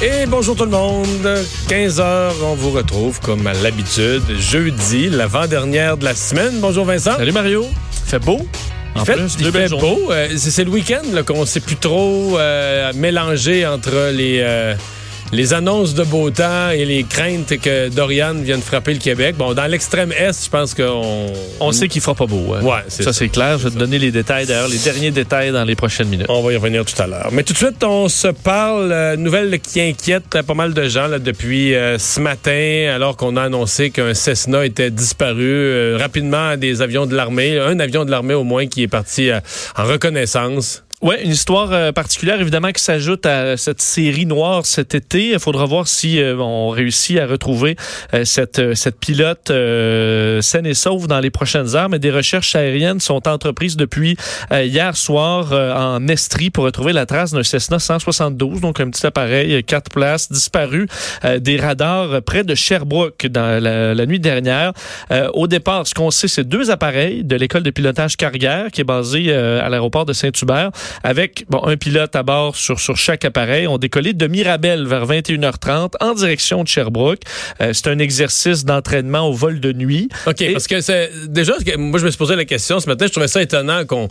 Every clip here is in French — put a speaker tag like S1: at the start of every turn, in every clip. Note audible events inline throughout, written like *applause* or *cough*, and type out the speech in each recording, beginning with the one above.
S1: Et bonjour tout le monde. 15 heures, on vous retrouve comme à l'habitude, jeudi, l'avant-dernière de la semaine. Bonjour Vincent.
S2: Salut Mario. fait beau.
S1: En fait, il fait beau. Euh, c'est le week-end qu'on ne sait plus trop euh, mélanger entre les, euh, les annonces de beau temps et les craintes que Dorian vienne frapper le Québec. Bon, dans l'extrême est, je pense qu'on...
S2: On sait qu'il fera pas beau. Hein.
S1: Ouais,
S2: ça, c'est clair. Je vais te donner les détails, d'ailleurs, les derniers détails dans les prochaines minutes.
S1: On va y revenir tout à l'heure. Mais tout de suite, on se parle, euh, nouvelle qui inquiète pas mal de gens là, depuis euh, ce matin, alors qu'on a annoncé qu'un Cessna était disparu euh, rapidement des avions de l'armée. Un avion de l'armée au moins qui est parti en reconnaissance.
S2: Oui, une histoire euh, particulière, évidemment, qui s'ajoute à cette série noire cet été. Il faudra voir si euh, on réussit à retrouver euh, cette, cette pilote saine et sauve dans les prochaines heures. Mais des recherches aériennes sont entreprises depuis hier soir en Estrie pour retrouver la trace d'un Cessna 172, donc un petit appareil quatre places disparu des radars près de Sherbrooke dans la, la nuit dernière. au départ, ce qu'on sait, c'est deux appareils de l'école de pilotage Carrière qui est basée à l'aéroport de Saint-Hubert avec bon, un pilote à bord sur, sur chaque appareil. On décollé de Mirabel vers 21h30 en direction de Sherbrooke. Euh, c'est un exercice d'entraînement au vol de nuit.
S1: OK, parce que c'est déjà, moi je me suis posé la question ce matin, je trouvais ça étonnant qu'on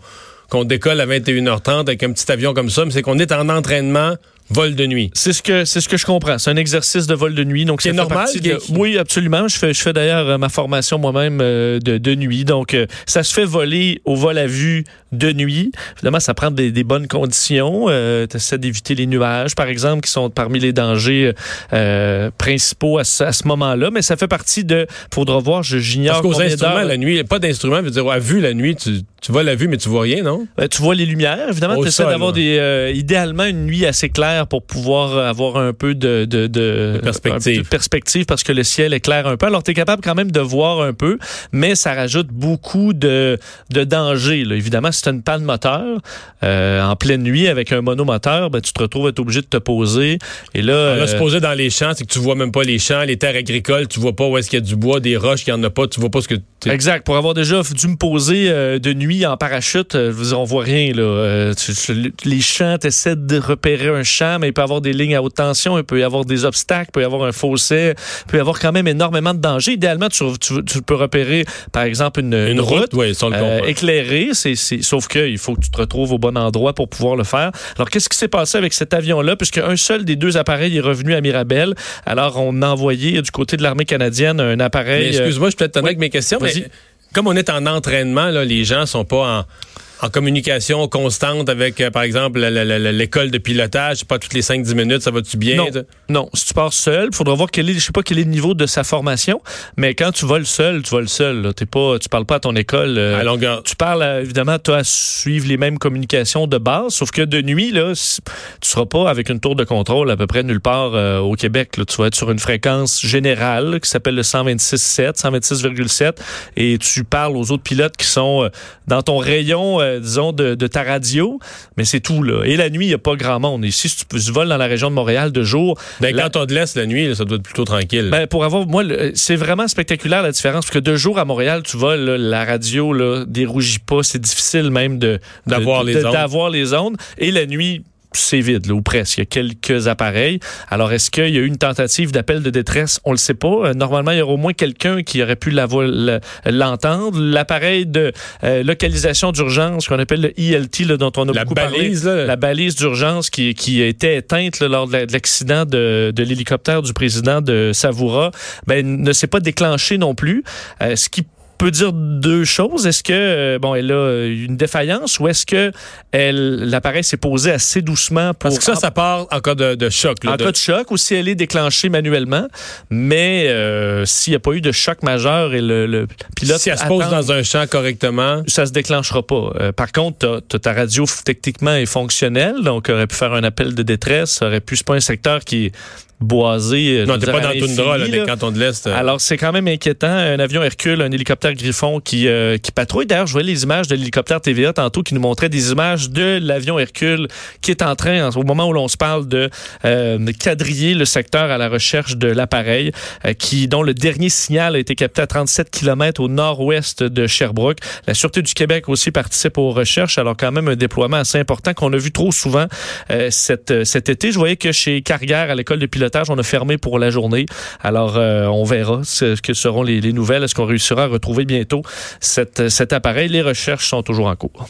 S1: qu'on décolle à 21h30 avec un petit avion comme ça, mais c'est qu'on est en entraînement vol de nuit.
S2: C'est ce que c'est ce que je comprends. C'est un exercice de vol de nuit. Donc
S1: c'est normal.
S2: De... Oui, absolument. Je fais je fais d'ailleurs euh, ma formation moi-même euh, de, de, nuit. Donc euh, ça se fait voler au vol à vue de nuit. Évidemment, ça prend des, des bonnes conditions. Euh, tu essaies d'éviter les nuages, par exemple, qui sont parmi les dangers principaux à ce, à ce moment-là. Mais ça fait partie de. Faudra voir. J'ignore.
S1: Parce qu'aux instruments la nuit, pas d'instruments. Veut dire à vue la nuit, tu, tu vois la vue, mais tu vois rien, non?
S2: Ben, Tu vois les lumières. Évidemment, tu essaies d'avoir des idéalement une nuit assez claire pour pouvoir avoir un peu de, de, de,
S1: perspective.
S2: de, perspective. parce que le ciel est clair un peu. Alors, tu es capable quand même de voir un peu, mais ça rajoute beaucoup de, de danger. Là. Évidemment, si tu as une panne moteur euh, en pleine nuit avec un monomoteur, ben, tu te retrouves à être obligé de te poser. Et là,
S1: Alors, se poser dans les champs, c'est que tu vois même pas les champs, les terres agricoles, tu vois pas où est-ce qu'il y a du bois, des roches, qu'il y en a pas, tu vois pas ce que
S2: Exact. Pour avoir déjà dû me poser euh, de nuit en parachute, euh, on voit rien. Là. Euh, tu, tu, les champs, tu essaies de repérer un champ, mais il peut y avoir des lignes à haute tension, il peut y avoir des obstacles, il peut y avoir un fossé, il peut y avoir quand même énormément de dangers. Idéalement, tu, tu peux repérer, par exemple, une,
S1: une,
S2: une
S1: route, euh,
S2: éclairée. C'est, sauf qu'il faut que tu te retrouves au bon endroit pour pouvoir le faire. Alors, qu'est-ce qui s'est passé avec cet avion-là? Puisque un seul des deux appareils est revenu à Mirabel. Alors, on a envoyé du côté de l'armée canadienne un appareil.
S1: excuse-moi, je peux être oui. avec mes questions, mais comme on est en entraînement, là, les gens sont pas en en communication constante avec, euh, par exemple, l'école de pilotage, pas toutes les 5-10 minutes, ça va-tu bien?
S2: Non. non, si tu pars seul, il faudra voir quel est, je sais pas quel est le niveau de sa formation, mais quand tu voles seul, tu voles seul. Là. T'es pas, tu parles pas à ton école.
S1: Euh, à longueur.
S2: Tu parles, évidemment, as à suivre les mêmes communications de base, sauf que de nuit, là, tu seras pas avec une tour de contrôle à peu près nulle part euh, au Québec. Là. Tu vas être sur une fréquence générale là, qui s'appelle le 126.7, 126,7, et tu parles aux autres pilotes qui sont dans ton rayon euh, disons, de, de, ta radio, mais c'est tout, là. Et la nuit, il n'y a pas grand monde. Ici, si tu, tu voles dans la région de Montréal de jour...
S1: Ben, la... quand on te laisse la nuit, là, ça doit être plutôt tranquille.
S2: Ben, pour avoir... Moi, c'est vraiment spectaculaire, la différence, parce que de jour à Montréal, tu voles, là, la radio, là, dérougit pas. C'est difficile même de...
S1: D'avoir les
S2: les ondes. Et la nuit c'est vide, là, ou presque. Il y a quelques appareils. Alors, est-ce qu'il y a eu une tentative d'appel de détresse? On le sait pas. Euh, normalement, il y aurait au moins quelqu'un qui aurait pu l'entendre. L'appareil de euh, localisation d'urgence, qu'on appelle le ELT, là, dont on a
S1: la
S2: beaucoup
S1: balise,
S2: parlé.
S1: Là.
S2: La balise d'urgence qui, qui était éteinte là, lors de l'accident de, de l'hélicoptère du président de Savoura, ben, ne s'est pas déclenchée non plus. Euh, ce qui peut dire deux choses. Est-ce que euh, bon, elle a une défaillance ou est-ce que elle l'appareil s'est posé assez doucement pour
S1: Parce que ça, ça part en cas de, de choc. Là,
S2: en
S1: de...
S2: cas de choc ou si elle est déclenchée manuellement. Mais euh, s'il n'y a pas eu de choc majeur et le, le pilote
S1: si elle se pose dans un champ correctement,
S2: ça se déclenchera pas. Euh, par contre, ta radio techniquement est fonctionnelle, donc aurait pu faire un appel de détresse, aurait pu c'est pas un secteur qui boisée. euh,
S1: Non, t'es pas dans
S2: à
S1: Toundra, là, des
S2: là.
S1: cantons de l'Est. euh.
S2: Alors, c'est quand même inquiétant. Un avion Hercule, un hélicoptère Griffon qui, euh, qui patrouille. D'ailleurs, je voyais les images de l'hélicoptère TVA tantôt qui nous montrait des images de l'avion Hercule qui est en train, au moment où l'on se parle, de euh, quadriller le secteur à la recherche de l'appareil, euh, qui dont le dernier signal a été capté à 37 km au nord-ouest de Sherbrooke. La Sûreté du Québec aussi participe aux recherches, alors quand même un déploiement assez important qu'on a vu trop souvent euh, cet, cet été. Je voyais que chez Carrière, à l'école de pilotage, on a fermé pour la journée. Alors, euh, on verra ce que seront les, les nouvelles. Est-ce qu'on réussira à retrouver bientôt cette, cet appareil? Les recherches sont toujours en cours.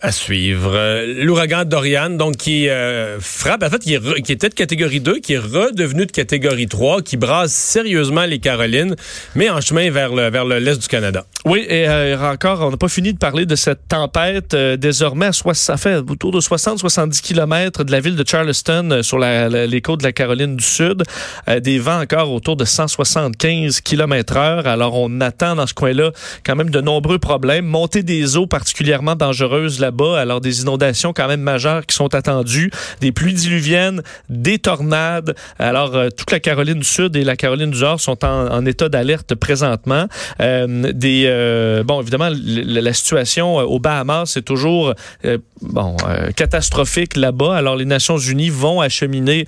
S1: À suivre. L'ouragan Dorian, donc qui euh, frappe, en fait, qui, re- qui était de catégorie 2, qui est redevenu de catégorie 3, qui brasse sérieusement les Carolines, mais en chemin vers le vers le l'est du Canada.
S2: Oui, et euh, encore, on n'a pas fini de parler de cette tempête. euh, désormais, à soix- ça fait autour de 60-70 km de la ville de Charleston euh, sur la- la- les côtes de la Caroline du Sud. Euh, des vents encore autour de 175 km heure. Alors, on attend dans ce coin-là quand même de nombreux problèmes. Montée des eaux particulièrement dangereuses là-bas. Alors, des inondations quand même majeures qui sont attendues. Des pluies diluviennes, des tornades. Alors, euh, toute la Caroline du Sud et la Caroline du Nord sont en, état d'alerte présentement. Euh, des euh, bon, évidemment, la situation euh, aux Bahamas c'est toujours euh, bon catastrophique là-bas. Alors, les Nations Unies vont acheminer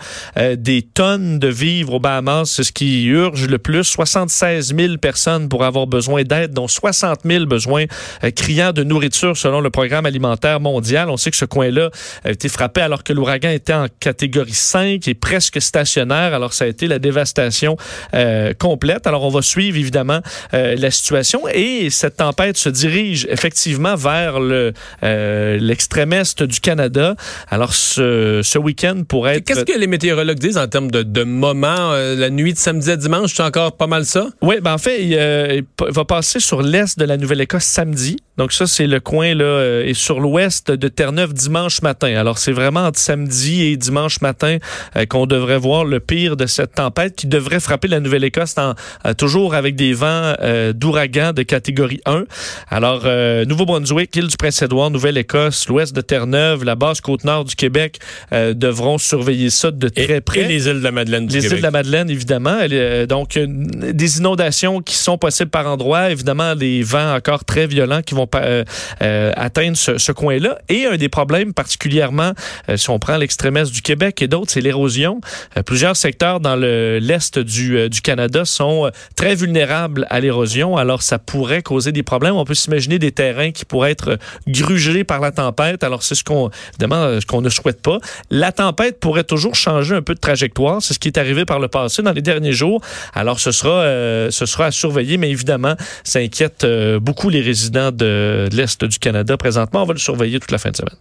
S2: des tonnes de vivres aux Bahamas. C'est ce qui urge le plus. 76 000 personnes pour avoir besoin d'aide, dont 60 000 besoins euh, criants de nourriture selon le programme alimentaire mondial. On sait que ce coin-là a été frappé alors que l'ouragan était en catégorie 5 et presque stationnaire. Alors, ça a été la dévastation euh, complète. Alors, on va suivre évidemment euh, la situation et cette tempête se dirige effectivement vers le euh, l'extrême est du Canada. Alors, ce, ce week-end pourrait être...
S1: Qu'est-ce que les météorologues disent en termes de, de moments, euh, la nuit de samedi à dimanche, c'est encore pas mal ça?
S2: Oui, ben en fait, il, euh, il va passer sur l'est de la Nouvelle-Écosse samedi. Donc ça, c'est le coin là, euh, et sur l'ouest de Terre-Neuve dimanche matin. Alors c'est vraiment entre samedi et dimanche matin euh, qu'on devrait voir le pire de cette tempête qui devrait frapper la Nouvelle-Écosse euh, toujours avec des vents euh, d'ouragan de catégorie 1. Alors euh, Nouveau-Brunswick, île du Prince-Édouard, Nouvelle-Écosse, l'ouest de Terre-Neuve, la basse côte nord du Québec euh, devront surveiller ça de
S1: Et,
S2: très près.
S1: et les îles de la Madeleine du
S2: Les
S1: Québec.
S2: îles de la Madeleine, évidemment. Euh, donc, euh, des inondations qui sont possibles par endroits. Évidemment, des vents encore très violents qui vont euh, euh, atteindre ce, coin-là. Et un des problèmes particulièrement, euh, si on prend l'extrême est du Québec et d'autres, c'est l'érosion. Plusieurs secteurs dans le- l'est du, euh, du Canada sont très vulnérables à l'érosion. Alors, ça pourrait causer des problèmes. On peut s'imaginer des terrains qui pourraient être grugés par la tempête. Alors, c'est ce qu'on, ce qu'on ne souhaite pas. La tempête pourrait toujours changer un peu de trajectoire. C'est ce qui est arrivé par le passé dans les derniers jours. Alors, ce sera, ce sera à surveiller, mais évidemment, ça inquiète beaucoup les résidents de, de l'Est du Canada présentement. On va le surveiller toute la fin de semaine.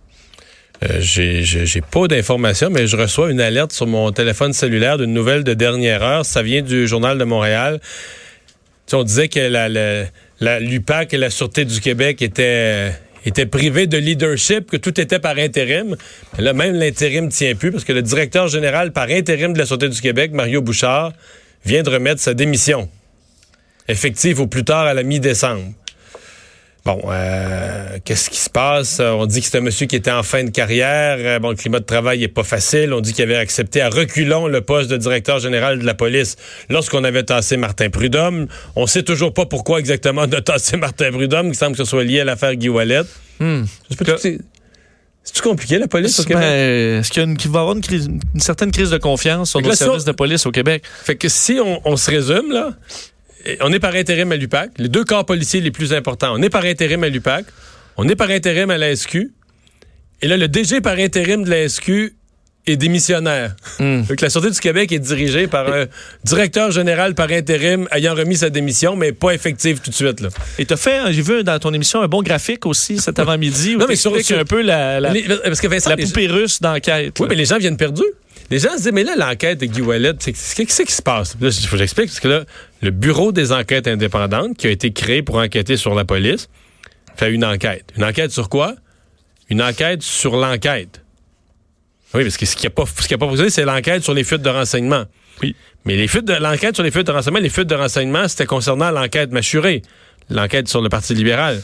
S1: Euh, j'ai pas d'informations, mais je reçois une alerte sur mon téléphone cellulaire d'une nouvelle de dernière heure. Ça vient du Journal de Montréal. On disait que la, l'UPAC et la Sûreté du Québec étaient, étaient privés de leadership, que tout était par intérim. Là, même l'intérim tient plus parce que le directeur général par intérim de la Sûreté du Québec, Mario Bouchard, vient de remettre sa démission. Effective au plus tard à la mi-décembre. Bon, euh, qu'est-ce qui se passe? On dit que c'est un monsieur qui était en fin de carrière. Euh, Bon, le climat de travail est pas facile. On dit qu'il avait accepté à reculons le poste de directeur général de la police lorsqu'on avait tassé Martin Prudhomme. On sait toujours pas pourquoi exactement on a tassé *laughs* Martin Prudhomme. Il semble que ce soit lié à l'affaire Guy Wallet.
S2: Hmm.
S1: Je peux te- C'est c'est compliqué, la police au
S2: Ben,
S1: Québec?
S2: Est-ce qu'il va y avoir une, crise- une certaine crise de confiance sur services
S1: on-
S2: de police au Québec?
S1: Fait que si on, on se résume, là, on est par intérim à l'UPAC, les deux corps policiers les plus importants, on est par intérim à l'UPAC, on est par intérim à la SQ, et là, le DG par intérim de la SQ est démissionnaire.
S2: Hmm.
S1: Fait que la Sûreté du Québec est dirigée par un directeur général par intérim ayant remis sa démission, mais pas effective tout de suite. Là.
S2: Et tu as fait, j'ai vu dans ton émission, un bon graphique aussi cet avant-midi où
S1: Non,
S2: tu
S1: mais sur-
S2: un peu la, la,
S1: Les- parce que Vincent,
S2: la
S1: les-
S2: poupée russe d'enquête.
S1: Oui,
S2: là.
S1: mais les gens viennent perdus. Les gens se disent, mais là, l'enquête de Guy Wallet, qu'est-ce qui se passe? Là, il faut que j'explique, parce que là, le Bureau des enquêtes indépendantes, qui a été créé pour enquêter sur la police, fait une enquête. Une enquête sur quoi? Une enquête sur l'enquête. Oui, parce que ce qui n'a pas, ce qui a pas posé, c'est l'enquête sur les fuites de renseignement.
S2: Oui.
S1: Mais les fuites de, l'enquête sur les fuites de renseignement, les fuites de renseignement, c'était concernant l'enquête mâchurée. L'enquête sur le Parti libéral.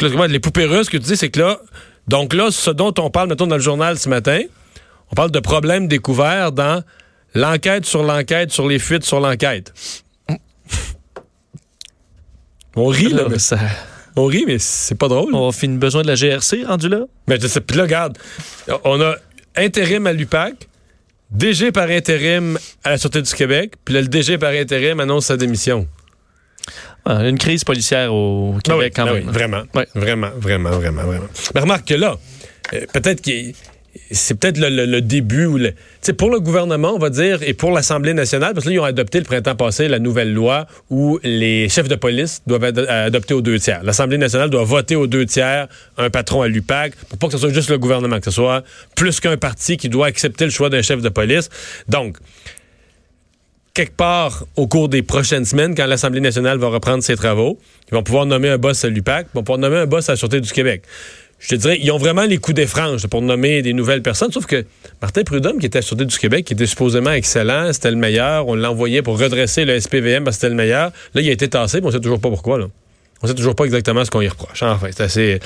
S1: Là, les poupées russes, ce que tu dis, c'est que là, donc là, ce dont on parle, mettons, dans le journal ce matin, on parle de problèmes découverts dans l'enquête sur l'enquête sur les fuites sur l'enquête. On rit, là.
S2: Alors,
S1: mais-
S2: ça-
S1: on rit, mais c'est pas drôle.
S2: on finit besoin de la GRC rendu là?
S1: Mais je sais, puis là, regarde, on a intérim à l'UPAC, DG par intérim à la Sûreté du Québec, puis là, le DG par intérim annonce sa démission.
S2: Ah, une crise policière au
S1: Ben
S2: Québec
S1: oui,
S2: quand
S1: ben
S2: même.
S1: oui, vraiment, vraiment, vraiment, vraiment, vraiment. Mais remarque que là, euh, peut-être que c'est peut-être le, début ou le, pour le gouvernement, on va dire, et pour l'Assemblée nationale, parce que là, ils ont adopté le printemps passé la nouvelle loi où les chefs de police doivent ad- adopter aux deux tiers. L'Assemblée nationale doit voter aux deux tiers un patron à l'UPAC pour pas que ce soit juste le gouvernement, que ce soit plus qu'un parti qui doit accepter le choix d'un chef de police. Donc, quelque part au cours des prochaines semaines, quand l'Assemblée nationale va reprendre ses travaux, ils vont pouvoir nommer un boss à l'UPAC, ils vont pouvoir nommer un boss à la Sûreté du Québec. Je te dirais, ils ont vraiment les coups des franges pour nommer des nouvelles personnes, sauf que Martin Prudhomme, qui était à Sûreté du Québec, qui était supposément excellent, c'était le meilleur, on l'a envoyé pour redresser le SPVM parce que c'était le meilleur. Là, il a été tassé, mais on sait toujours pas pourquoi. Là. On sait toujours pas exactement ce qu'on y reproche. Enfin, c'est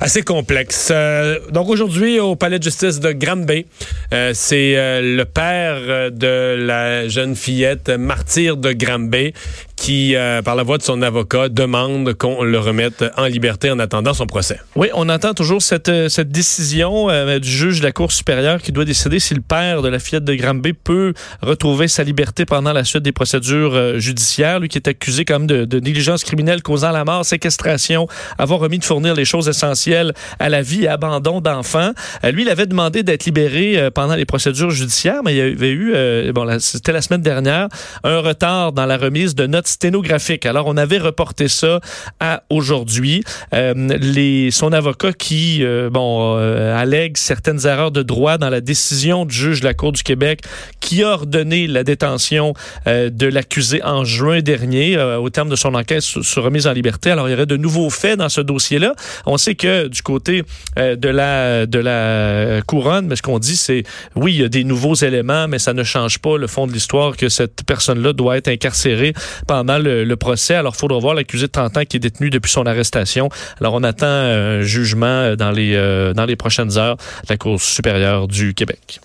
S1: assez, complexe. Euh, donc aujourd'hui, au palais de justice de Granby, euh, c'est euh, le père de la jeune fillette martyre de Granby qui, euh, par la voix de son avocat, demande qu'on le remette en liberté en attendant son procès.
S2: Oui, on entend toujours cette, euh, cette décision euh, du juge de la Cour supérieure qui doit décider si le père de la fillette de Granby peut retrouver sa liberté pendant la suite des procédures judiciaires. Lui qui est accusé quand même de, de négligence criminelle causant la mort, séquestration, avoir remis de fournir les choses essentielles à la vie et abandon d'enfants. Lui, il avait demandé d'être libéré pendant les procédures judiciaires, mais il y avait eu, bon, c'était la semaine dernière, un retard dans la remise de notes sténographiques. Alors, on avait reporté ça à aujourd'hui. Euh, son avocat qui, euh, bon, euh, allègue certaines erreurs de droit dans la décision du juge de la Cour du Québec qui a ordonné la détention euh, de l'accusé en juin dernier euh, au terme de son enquête sur, sur remise en liberté. Alors, il y aurait de nouveaux faits dans ce dossier-là. On sait que du côté euh, de la de la couronne, mais ce qu'on dit, c'est oui, il y a des nouveaux éléments, mais ça ne change pas le fond de l'histoire que cette personne-là doit être incarcérée le, le procès. Alors, il faudra voir l'accusé de 30 ans qui est détenu depuis son arrestation. Alors, on attend un jugement dans les euh, dans les prochaines heures de la Cour supérieure du Québec.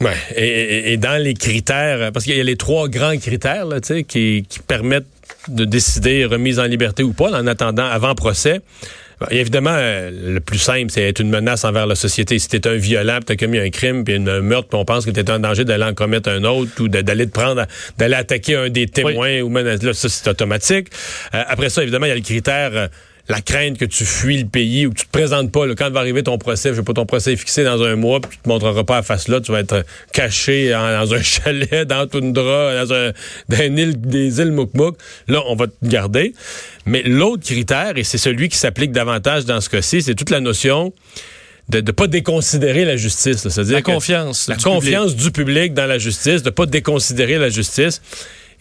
S1: Ouais. Et, dans les critères, parce qu'il y a les trois grands critères là, qui, qui permettent de décider remise en liberté ou pas en attendant avant procès. Bon, évidemment, euh, le plus simple, c'est être une menace envers la société. Si t'es un violent, tu as commis un crime, puis un meurtre, puis on pense que tu es en danger d'aller en commettre un autre ou d'aller te prendre, d'aller attaquer un des témoins ou menacer, là, ça c'est automatique. Euh, après ça, évidemment, il y a le critère euh, la crainte que tu fuis le pays ou que tu te présentes pas. là, quand va arriver ton procès, je sais pas, ton procès est fixé dans un mois, puis tu te montreras pas à face là, tu vas être caché en- dans un *laughs* chalet, dans Toundra, dans, un, dans une île, des îles Moukmouk. Là, on va te garder. Mais l'autre critère, et c'est celui qui s'applique davantage dans ce cas-ci, c'est toute la notion de ne pas déconsidérer la justice. là. C'est-à-dire
S2: La confiance.
S1: la
S2: du
S1: confiance du public dans la justice, de pas déconsidérer la justice.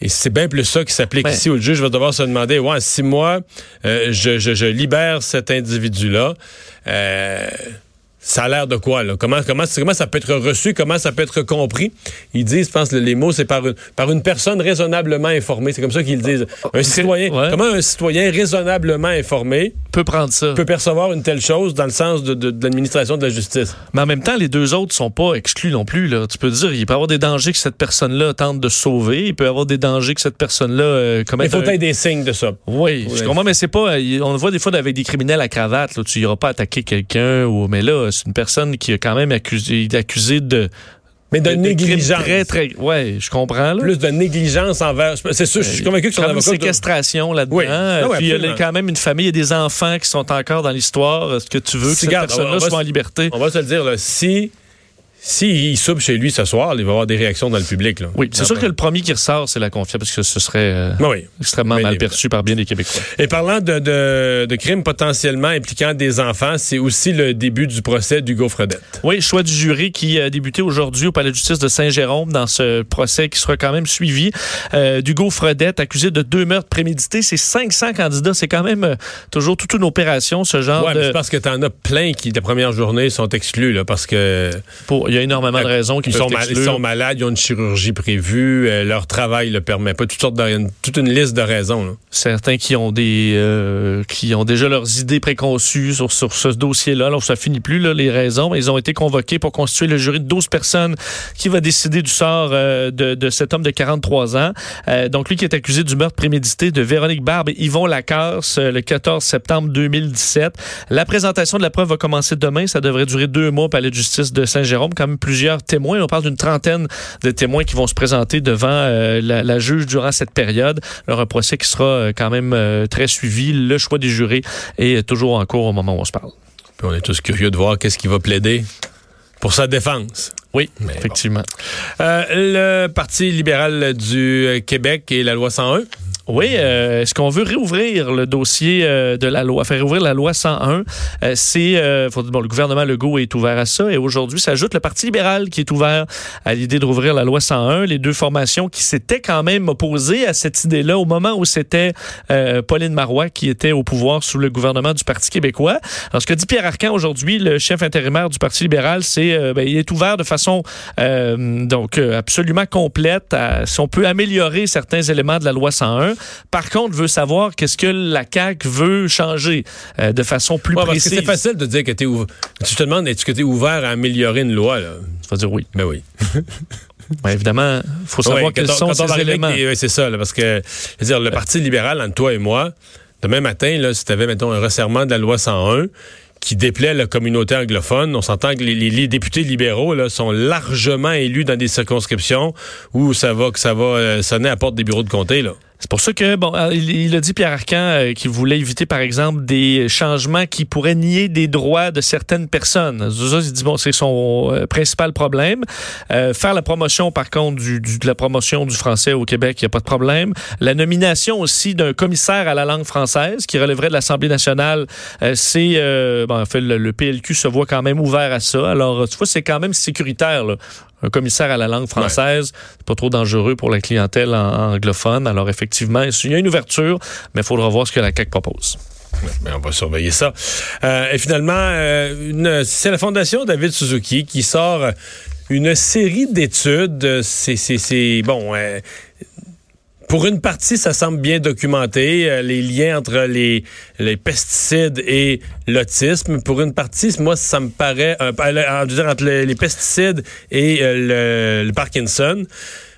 S1: Et c'est bien plus ça qui s'applique ici, où le juge va devoir se demander, ouais, si moi, euh, je, je- je libère cet individu-là, euh, ça a l'air de quoi, là? Comment, comment, comment ça peut être reçu? Comment ça peut être compris? Ils disent, je pense, les mots, c'est par une, par une personne raisonnablement informée. C'est comme ça qu'ils disent. Un citoyen,
S2: Ouais.
S1: comment un citoyen raisonnablement informé
S2: peut prendre ça.
S1: peut percevoir une telle chose dans le sens de, de- de l'administration de la justice?
S2: Mais en même temps, les deux autres sont pas exclus non plus. Là. Tu peux dire, il peut y avoir des dangers que cette personne-là tente de sauver. Il peut y avoir des dangers que cette personne-là euh,
S1: Il
S2: commette.
S1: faut
S2: un-
S1: être des signes de ça.
S2: Oui, je comprends, mais c'est pas. euh, On le voit des fois avec des criminels à cravate. Là, tu iras pas attaquer quelqu'un. Ou, mais là, c'est une personne qui est quand même accusée, accusée de.
S1: Mais de,
S2: de
S1: négligence.
S2: Très, très. Ouais, je comprends. Là.
S1: plus de négligence envers. C'est sûr, je suis convaincu que son
S2: Quand même une
S1: avocat. doit-
S2: séquestration là-dedans.
S1: Oui.
S2: Euh,
S1: Ah ouais,
S2: puis il y a quand même une famille, il y a des enfants qui sont encore dans l'histoire. Est-ce que tu veux que personne-là
S1: va
S2: soit en liberté?
S1: On va se le dire, là, si. Si il soupe chez lui ce soir, il va y avoir des réactions dans le public. Là.
S2: Oui, c'est sûr que le premier qui ressort, c'est la confiance, parce que ce serait euh,
S1: oui.
S2: extrêmement mal perçu par bien des Québécois.
S1: Et parlant de, de, de crimes potentiellement impliquant des enfants, c'est aussi le début du procès d'Hugo Fredette.
S2: Oui, choix du jury qui a débuté aujourd'hui au palais de justice de Saint-Jérôme dans ce procès qui sera quand même suivi euh, d'Hugo Fredette, accusé de deux meurtres prémédités. C'est 500 candidats. C'est quand même euh, toujours toute une opération, ce genre
S1: Ouais,
S2: de...
S1: c'est parce que t'en as plein qui, la première journée, sont exclus, là, parce que.
S2: pour- il y a énormément de raisons qui
S1: sont, mal- ils sont malades, ils ont une chirurgie prévue, euh, leur travail le permet pas, toutes sortes de, une- toute une liste de raisons. là.
S2: certains qui ont des euh, qui ont déjà leurs idées préconçues sur, sur ce dossier-là. Alors ça finit plus là, les raisons, mais ils ont été convoqués pour constituer le jury de 12 personnes qui va décider du sort euh, de, de cet homme de 43 ans. Euh, donc lui qui est accusé du meurtre prémédité de Véronique Barbe et Yvon Lacasse euh, le 14 septembre 2017. La présentation de la preuve va commencer demain. Ça devrait durer deux mois au palais de justice de Saint-Jérôme. Quand même plusieurs témoins. On parle d'une trentaine de témoins qui vont se présenter devant euh, la, la juge durant cette période. Alors un procès qui sera euh, quand même euh, très suivi. Le choix des jurés est toujours en cours au moment où on se parle.
S1: Puis on est tous curieux de voir qu'est-ce qu'il va plaider pour sa défense.
S2: Oui,
S1: Mais
S2: effectivement.
S1: Euh, le Parti libéral du Québec et la loi 101.
S2: Oui, euh, est-ce qu'on veut réouvrir le dossier euh, de la loi, faire réouvrir la loi 101? Euh, c'est, euh, bon, le gouvernement Legault est ouvert à ça et aujourd'hui s'ajoute le Parti libéral qui est ouvert à l'idée de rouvrir la loi 101. Les deux formations qui s'étaient quand même opposées à cette idée-là au moment où c'était euh, Pauline Marois qui était au pouvoir sous le gouvernement du Parti québécois. Alors, ce que dit Pierre Arcan aujourd'hui, le chef intérimaire du Parti libéral, c'est ben, il est ouvert de façon donc absolument complète à, si on peut améliorer certains éléments de la loi 101. Par contre, veut savoir qu'est-ce que la CAQ veut changer euh, de façon plus
S1: Ouais,
S2: précise.
S1: c'est facile de dire que tu es ouvert. Tu te demandes, est-ce que tu es ouvert à améliorer une loi? Là?
S2: Tu vas dire oui.
S1: Ben oui. *laughs*
S2: Ouais, évidemment, faut savoir
S1: Ouais,
S2: quels
S1: on-
S2: sont ces éléments.
S1: ouais, c'est ça, là, parce que je veux dire, le Parti libéral, entre toi et moi, demain matin, là, si tu avais, mettons, un resserrement de la loi 101 qui déplaît à la communauté anglophone, on s'entend que les, les- les députés libéraux là, sont largement élus dans des circonscriptions où ça va que ça va euh, sonner à la porte des bureaux de comté. Là.
S2: C'est pour ça que, bon, euh, il, a dit Pierre Arcan euh, qu'il voulait éviter, par exemple, des changements qui pourraient nier des droits de certaines personnes. Ça, il dit, bon, c'est son euh, principal problème. Euh, faire la promotion, par contre, du, du- de la promotion du français au Québec, il n'y a pas de problème. La nomination aussi d'un commissaire à la langue française qui relèverait de l'Assemblée nationale, euh, c'est, bon, en fait, le, le PLQ se voit quand même ouvert à ça. Alors, tu vois, c'est quand même sécuritaire, là. Un commissaire à la langue française, c'est pas trop dangereux pour la clientèle en- anglophone. Alors effectivement, il y a une ouverture, mais il faudra voir ce que la CAQ propose.
S1: Ben, on va surveiller ça. Euh, et finalement, euh, c'est la Fondation David Suzuki qui sort une série d'études. C'est, c'est, c'est bon. euh, pour une partie, ça semble bien documenté, euh, les liens entre les, les pesticides et l'autisme. Pour une partie, moi, ça me paraît, euh, entre les, pesticides et euh, le, le Parkinson.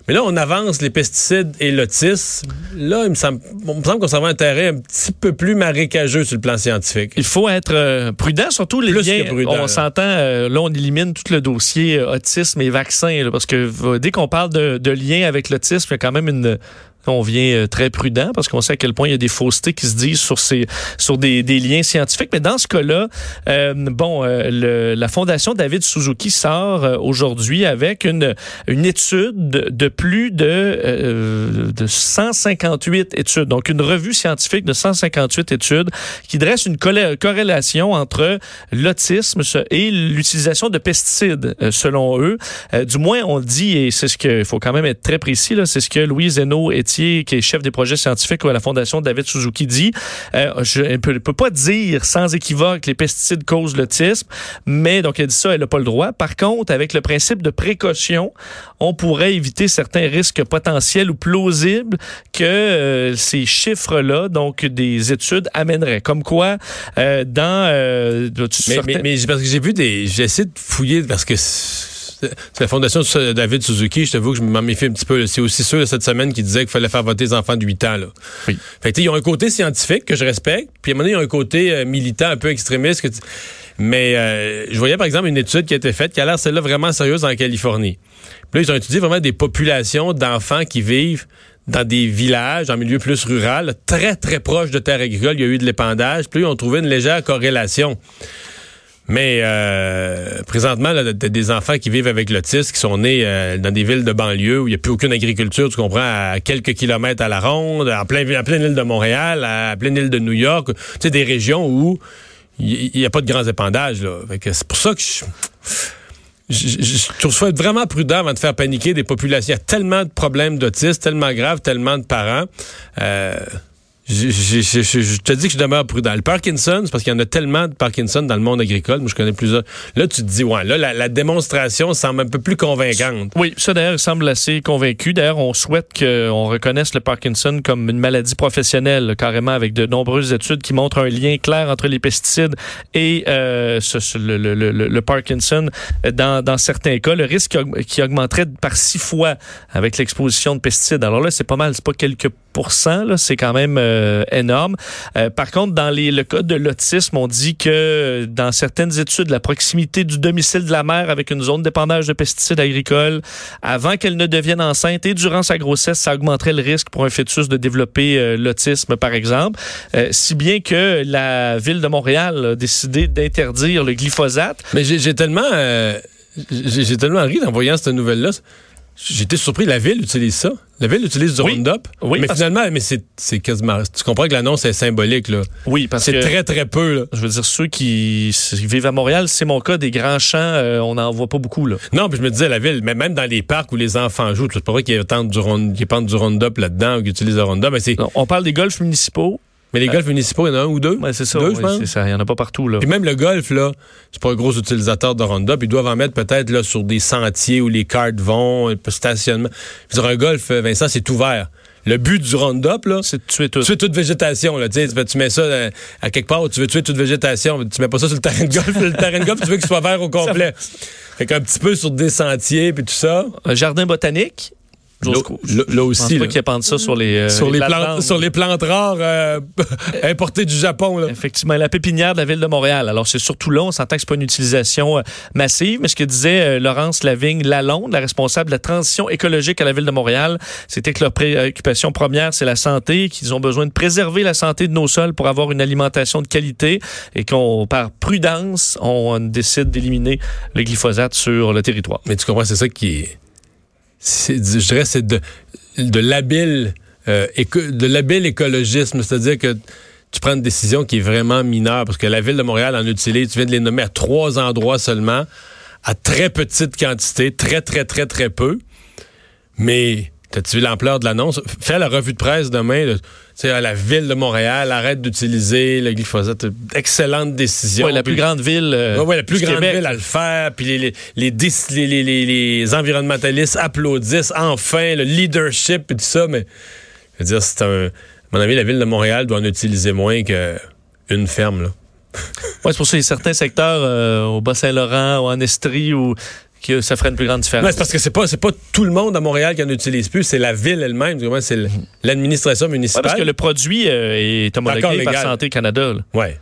S1: Mais là, on avance les pesticides et l'autisme. Là, il me semble, il me semble qu'on s'en va un terrain un petit peu plus marécageux sur le plan scientifique.
S2: Il faut être euh, prudent, surtout les
S1: Plus
S2: liens.
S1: que prudent,
S2: on s'entend, euh, là, on élimine tout le dossier euh, autisme et vaccin, là, parce que dès qu'on parle de, de lien avec l'autisme, il y a quand même une on vient euh, très prudent parce qu'on sait à quel point il y a des faussetés qui se disent sur ces sur des, des liens scientifiques. Mais dans ce cas-là, euh, bon, euh, le- la fondation David Suzuki sort euh, aujourd'hui avec une une étude de, plus de euh, de 158 études, donc une revue scientifique de 158 études qui dresse une corrélation entre l'autisme et l'utilisation de pesticides, euh, selon eux. Du moins, on dit, et c'est ce que faut quand même être très précis, là, c'est ce que Louis Zeno Qui est chef des projets scientifiques à la Fondation David Suzuki, dit. Euh, je ne peux, peux pas dire sans équivoque que les pesticides causent l'autisme, mais donc elle dit ça, elle n'a pas le droit. Par contre, avec le principe de précaution, on pourrait éviter certains risques potentiels ou plausibles que euh, ces chiffres-là, donc des études, amèneraient. Comme quoi, euh, dans... euh,
S1: Mais,
S2: certains-
S1: mais, mais j'ai- parce que j'ai vu des. J'ai essayé de fouiller parce que la fondation de David Suzuki. Je t'avoue que je m'en méfie un petit peu. C'est aussi sûr cette semaine qui disait qu'il fallait faire voter les enfants de 8 ans. Là.
S2: Oui.
S1: Fait que, ils ont un côté scientifique que je respecte, puis à un moment donné, ils ont un côté euh, militant un peu extrémiste. Que Mais euh, je voyais par exemple une étude qui a été faite qui a l'air celle-là vraiment sérieuse en Californie. Puis là, ils ont étudié vraiment des populations d'enfants qui vivent dans des villages, en milieu plus rural, très, très proches de terres agricoles. Il y a eu de l'épandage. Puis là, ils ont trouvé une légère corrélation. Mais euh, présentement, là, des enfants qui vivent avec l'autisme, qui sont nés euh, dans des villes de banlieue où il n'y a plus aucune agriculture, tu comprends, à quelques kilomètres à la ronde, en plein, en pleine île de Montréal, à pleine île de New York. Tu sais, des régions où il n'y a pas de grands épandages. C'est pour ça que je... Je, je, je trouve ça être vraiment prudent avant de faire paniquer des populations. Il y a tellement de problèmes d'autisme, tellement graves, tellement de parents. Euh, Je, je- je- je- te dis que je demeure prudent. Le Parkinson, c'est parce qu'il y en a tellement de Parkinson dans le monde agricole. Moi, je connais plusieurs. Là, tu te dis, ouais, là, la, la démonstration semble un peu plus convaincante.
S2: Oui, ça d'ailleurs, il semble assez convaincu. D'ailleurs, on souhaite qu'on reconnaisse le Parkinson comme une maladie professionnelle, carrément, avec de nombreuses études qui montrent un lien clair entre les pesticides et euh, le, le- le- le Parkinson. Dans, dans certains cas, le risque qui augmenterait par six fois avec l'exposition de pesticides. Alors là, c'est pas mal, c'est pas quelques c'est quand même euh, énorme. Euh, par contre, dans le cas de l'autisme, on dit que euh, dans certaines études, la proximité du domicile de la mère avec une zone d'épandage de pesticides agricoles, avant qu'elle ne devienne enceinte et durant sa grossesse, ça augmenterait le risque pour un fœtus de développer l'autisme, par exemple. Si bien que la ville de Montréal a décidé d'interdire le glyphosate.
S1: Mais j'ai tellement, j'ai tellement ri en voyant cette nouvelle-là. J'étais surpris. La ville utilise ça. La ville utilise du
S2: Oui.
S1: Roundup.
S2: Oui,
S1: mais finalement, mais c'est c'est quasiment. Tu comprends que l'annonce est symbolique là.
S2: Oui, parce
S1: C'est
S2: que
S1: très très peu là.
S2: je veux dire ceux qui vivent à Montréal, c'est mon cas des grands champs, euh, on n'en voit pas beaucoup là.
S1: Non, puis je me disais la ville, mais même dans les parcs où les enfants jouent, c'est pas vrai qu'ils pendent du Roundup là-dedans ou qu'ils utilisent le Roundup. Mais c'est.
S2: On parle des golfs municipaux.
S1: Mais les golfs municipaux, il y en a un ou deux?
S2: Ouais, c'est ça.
S1: Deux,
S2: oui,
S1: je pense?
S2: c'est ça. Il n'y en a pas partout là.
S1: Puis même le golf, là, c'est pas un gros utilisateur de Roundup. Ils doivent en mettre peut-être là sur des sentiers où les cartes vont, un peu stationnement. Je veux dire, un golf, euh, Vincent, c'est ouvert. Le but du Roundup, là,
S2: C'est de tuer tout.
S1: tuer toute végétation. Là, tu, sais, tu mets ça euh, à quelque part où tu veux tuer toute végétation. Tu mets pas ça sur le terrain de golf. le terrain de golf, tu veux qu'il soit vert au *laughs* complet. Fait qu'un petit peu sur des sentiers puis tout ça.
S2: Un jardin botanique?
S1: Là, là- là aussi. là.
S2: qu'ils ça sur les, euh,
S1: sur, les plantes, sur les plantes rares euh, *laughs* importées du Japon. Là.
S2: Effectivement, la pépinière de la ville de Montréal. Alors, c'est surtout là, on s'entend que c'est pas une utilisation euh, massive, mais ce que disait euh, Laurence Lavigne Lalonde, la responsable de la transition écologique à la ville de Montréal, c'était que leur préoccupation première, c'est la santé, qu'ils ont besoin de préserver la santé de nos sols pour avoir une alimentation de qualité et qu'on, par prudence, on décide d'éliminer le glyphosate sur le territoire.
S1: Mais tu comprends, c'est ça qui est. je dirais, c'est de, de l'habile euh, de l'habile écologisme. C'est-à-dire que tu prends une décision qui est vraiment mineure, parce que la ville de Montréal en utilise, tu viens de les nommer à trois endroits seulement, à très petite quantité, très, très, très, très peu. Mais T'as-tu vu l'ampleur de l'annonce? Fais la revue de presse demain. sais, à la ville de Montréal, arrête d'utiliser le glyphosate. Excellente décision.
S2: Ouais, la plus grande ville. euh,
S1: ouais, la plus grande
S2: Québec.
S1: ville à le faire, puis les, les, les, dis- les, les- les- les environnementalistes applaudissent enfin le leadership et tout ça, mais je veux dire, c'est un. À mon avis, la ville de Montréal doit en utiliser moins qu'une ferme, là.
S2: Ouais, c'est pour ça qu'il y a certains secteurs euh, au Bas-Saint-Laurent ou en Estrie où que ça ferait une plus grande différence.
S1: C'est parce que c'est pas, c'est pas tout le monde à Montréal qui en utilise plus, c'est la ville elle-même, c'est l'administration
S2: Ouais,
S1: municipale.
S2: parce que le produit euh, est homologué par. Santé Canada. là.
S1: Ouais.